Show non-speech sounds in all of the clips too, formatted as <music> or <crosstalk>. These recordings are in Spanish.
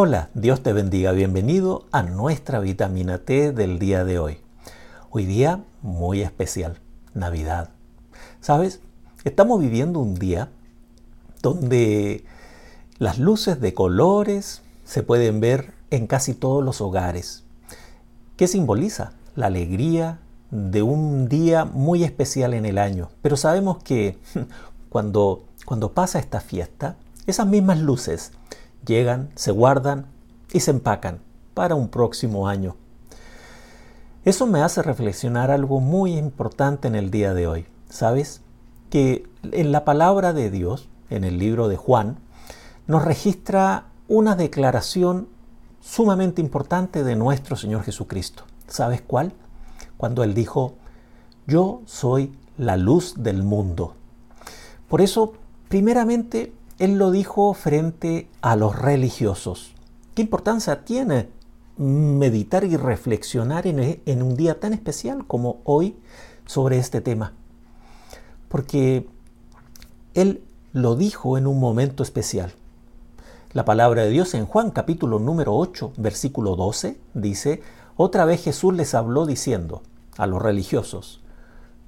Hola, Dios te bendiga, bienvenido a nuestra vitamina T del día de hoy. Hoy día muy especial, Navidad. ¿Sabes? Estamos viviendo un día donde las luces de colores se pueden ver en casi todos los hogares. ¿Qué simboliza? La alegría de un día muy especial en el año. Pero sabemos que <laughs> cuando, cuando pasa esta fiesta, esas mismas luces llegan, se guardan y se empacan para un próximo año. Eso me hace reflexionar algo muy importante en el día de hoy. ¿Sabes? Que en la palabra de Dios en el libro de Juan, nos registra una declaración sumamente importante de nuestro Señor Jesucristo. ¿Sabes cuál? Cuando Él dijo, yo soy la luz del mundo. Por eso, primeramente, Él lo dijo frente a los religiosos. ¿Qué importancia tiene meditar y reflexionar en, en un día tan especial como hoy sobre este tema? Porque Él lo dijo en un momento especial. La palabra de Dios en Juan capítulo número 8, versículo 12, dice, otra vez Jesús les habló diciendo a los religiosos,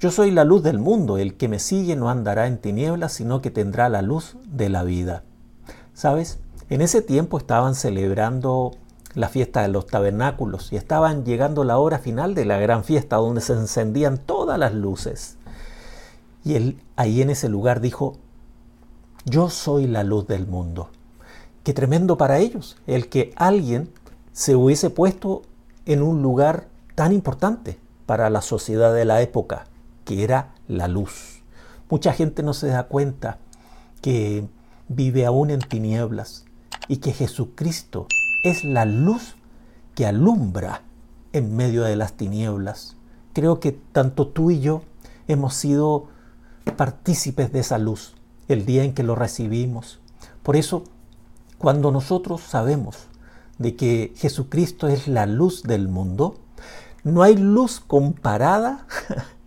Yo soy la luz del mundo, el que me sigue no andará en tinieblas, sino que tendrá la luz de la vida. ¿Sabes? En ese tiempo estaban celebrando la fiesta de los tabernáculos y estaban llegando la hora final de la gran fiesta donde se encendían todas las luces. Y él ahí en ese lugar dijo, yo soy la luz del mundo. Qué tremendo para ellos el que alguien se hubiese puesto en un lugar tan importante para la sociedad de la época, que era la luz. Mucha gente no se da cuenta que vive aún en tinieblas y que Jesucristo es la luz que alumbra en medio de las tinieblas. Creo que tanto tú y yo hemos sido partícipes de esa luz el día en que lo recibimos. Por eso, cuando nosotros sabemos de que Jesucristo es la luz del mundo, no hay luz comparada <laughs>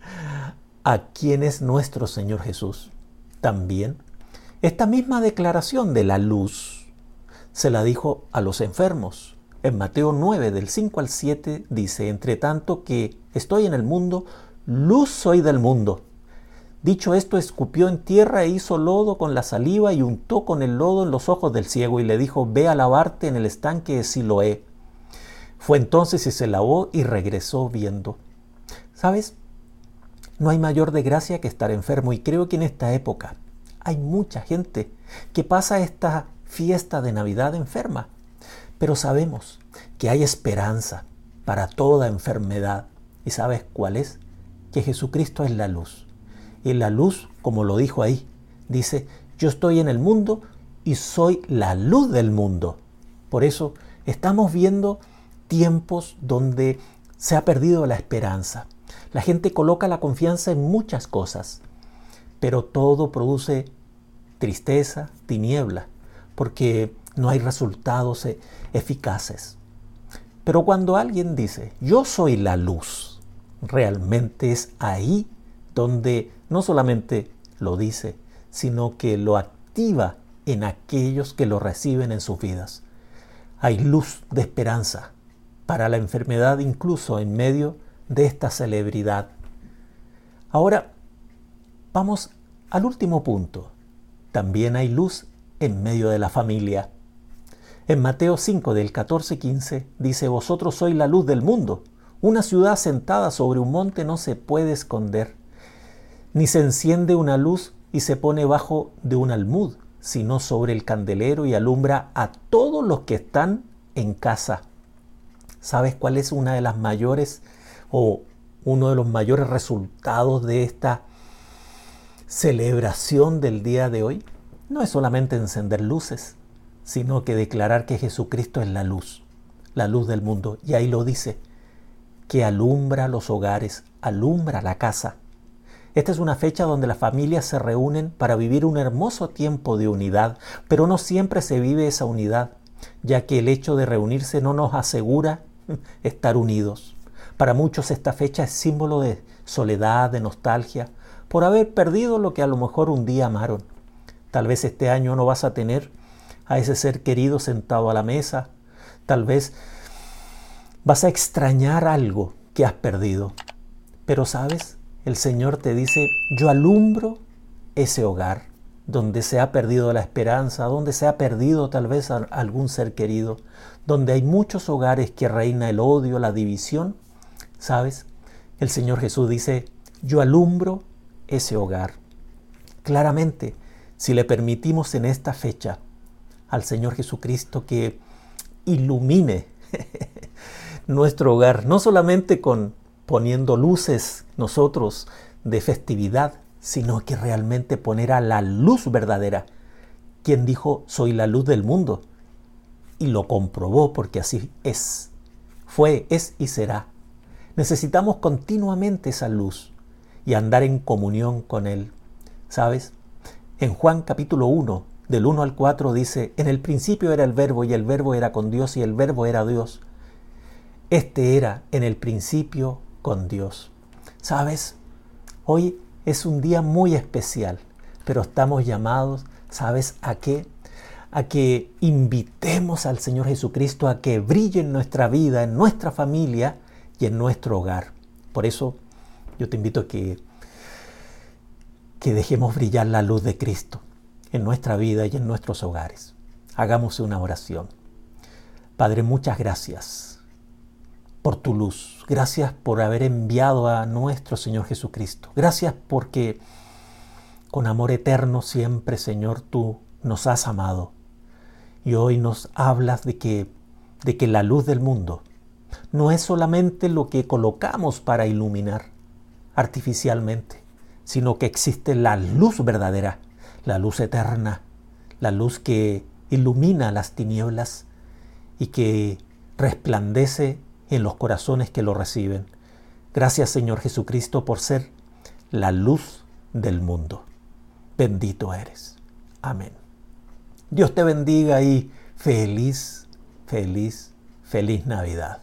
a quien es nuestro Señor Jesús. También, esta misma declaración de la luz se la dijo a los enfermos. En Mateo 9, del 5 al 7, dice, entre tanto que estoy en el mundo, luz soy del mundo. Dicho esto, escupió en tierra e hizo lodo con la saliva y untó con el lodo en los ojos del ciego y le dijo, ve a lavarte en el estanque de Siloé. Fue entonces y se lavó y regresó viendo. ¿Sabes? No hay mayor desgracia que estar enfermo y creo que en esta época hay mucha gente que pasa esta fiesta de Navidad enferma. Pero sabemos que hay esperanza para toda enfermedad. ¿Y sabes cuál es? Que Jesucristo es la luz y la luz, como lo dijo ahí, dice, yo estoy en el mundo y soy la luz del mundo. Por eso estamos viendo tiempos donde se ha perdido la esperanza. La gente coloca la confianza en muchas cosas, pero todo produce tristeza, tiniebla, porque no hay resultados e-, eficaces. Pero cuando alguien dice, yo soy la luz, realmente es ahí donde no solamente lo dice, sino que lo activa en aquellos que lo reciben en sus vidas. Hay luz de esperanza para la enfermedad incluso en medio de esta celebridad. Ahora, vamos al último punto. También hay luz en medio de la familia. En Mateo 5 del 14-15 dice, Vosotros sois la luz del mundo. Una ciudad sentada sobre un monte no se puede esconder ni se enciende una luz y se pone bajo de un almud, sino sobre el candelero y alumbra a todos los que están en casa. ¿Sabes cuál es una de las mayores o uno de los mayores resultados de esta celebración del día de hoy? No es solamente encender luces, sino que declarar que Jesucristo es la luz, la luz del mundo. Y ahí lo dice, que alumbra los hogares, alumbra la casa. Esta es una fecha donde las familias se reúnen para vivir un hermoso tiempo de unidad, pero no siempre se vive esa unidad, ya que el hecho de reunirse no nos asegura <laughs> estar unidos. Para muchos esta fecha es símbolo de soledad, de nostalgia, por haber perdido lo que a lo mejor un día amaron. Tal vez este año no vas a tener a ese ser querido sentado a la mesa. Tal vez vas a extrañar algo que has perdido. Pero sabes, el Señor te dice, yo alumbro ese hogar donde se ha perdido la esperanza, donde se ha perdido tal vez algún ser querido, donde hay muchos hogares que reina el odio, la división. ¿Sabes? El Señor Jesús dice, yo alumbro ese hogar. Claramente, si le permitimos en esta fecha al Señor Jesucristo que ilumine <laughs> nuestro hogar, no solamente con poniendo luces nosotros de festividad, sino que realmente poner a la luz verdadera. Quien dijo, soy la luz del mundo. Y lo comprobó porque así es. Fue, es y será. Necesitamos continuamente esa luz y andar en comunión con Él. ¿Sabes? En Juan capítulo 1, del 1 al 4 dice, en el principio era el verbo y el verbo era con Dios y el verbo era Dios. Este era en el principio con Dios. ¿Sabes? Hoy es un día muy especial, pero estamos llamados, ¿sabes a qué? A que invitemos al Señor Jesucristo a que brille en nuestra vida, en nuestra familia y en nuestro hogar. Por eso yo te invito a que, que dejemos brillar la luz de Cristo en nuestra vida y en nuestros hogares. Hagamos una oración. Padre, muchas gracias por tu luz. Gracias por haber enviado a nuestro Señor Jesucristo. Gracias porque con amor eterno siempre, Señor, tú nos has amado. Y hoy nos hablas de que, de que la luz del mundo no es solamente lo que colocamos para iluminar artificialmente, sino que existe la luz verdadera, la luz eterna, la luz que ilumina las tinieblas y que resplandece en los corazones que lo reciben. Gracias Señor Jesucristo por ser la luz del mundo. Bendito eres. Amén. Dios te bendiga y feliz, feliz, feliz Navidad.